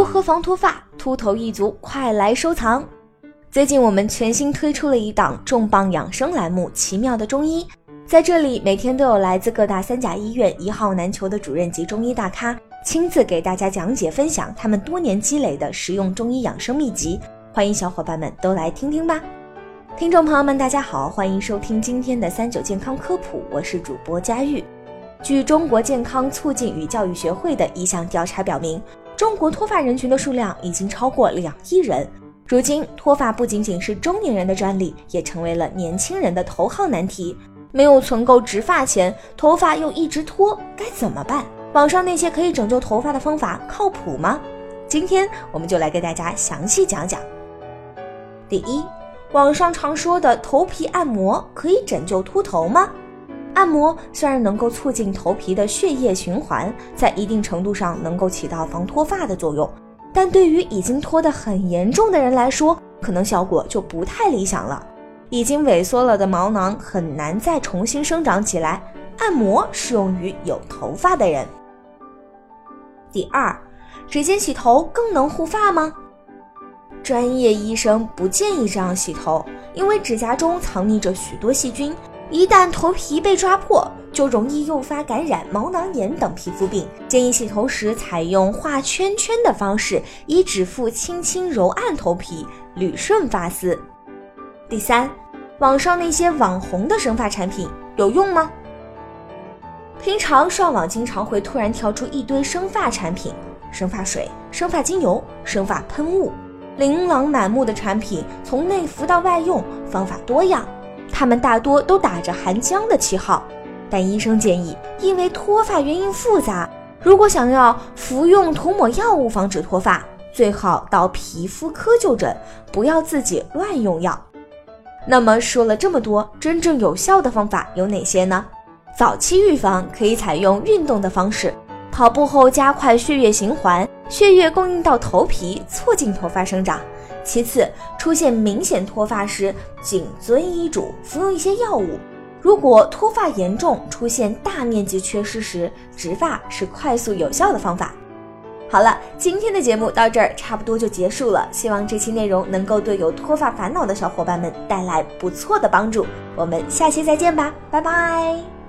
如何防脱发？秃头一族快来收藏！最近我们全新推出了一档重磅养生栏目《奇妙的中医》，在这里每天都有来自各大三甲医院一号难求的主任级中医大咖，亲自给大家讲解分享他们多年积累的实用中医养生秘籍，欢迎小伙伴们都来听听吧！听众朋友们，大家好，欢迎收听今天的三九健康科普，我是主播佳玉。据中国健康促进与教育学会的一项调查表明，中国脱发人群的数量已经超过两亿人。如今，脱发不仅仅是中年人的专利，也成为了年轻人的头号难题。没有存够植发钱，头发又一直脱，该怎么办？网上那些可以拯救头发的方法靠谱吗？今天我们就来给大家详细讲讲。第一，网上常说的头皮按摩可以拯救秃头吗？按摩虽然能够促进头皮的血液循环，在一定程度上能够起到防脱发的作用，但对于已经脱得很严重的人来说，可能效果就不太理想了。已经萎缩了的毛囊很难再重新生长起来，按摩适用于有头发的人。第二，直接洗头更能护发吗？专业医生不建议这样洗头，因为指甲中藏匿着许多细菌。一旦头皮被抓破，就容易诱发感染、毛囊炎等皮肤病。建议洗头时采用画圈圈的方式，以指腹轻轻揉按头皮，捋顺发丝。第三，网上那些网红的生发产品有用吗？平常上网经常会突然跳出一堆生发产品，生发水、生发精油、生发喷雾，琳琅满目的产品，从内服到外用，方法多样。他们大多都打着含姜的旗号，但医生建议，因为脱发原因复杂，如果想要服用涂抹药物防止脱发，最好到皮肤科就诊，不要自己乱用药。那么说了这么多，真正有效的方法有哪些呢？早期预防可以采用运动的方式，跑步后加快血液循环，血液供应到头皮，促进头发生长。其次，出现明显脱发时，谨遵医嘱服用一些药物。如果脱发严重，出现大面积缺失时，植发是快速有效的方法。好了，今天的节目到这儿差不多就结束了。希望这期内容能够对有脱发烦恼的小伙伴们带来不错的帮助。我们下期再见吧，拜拜。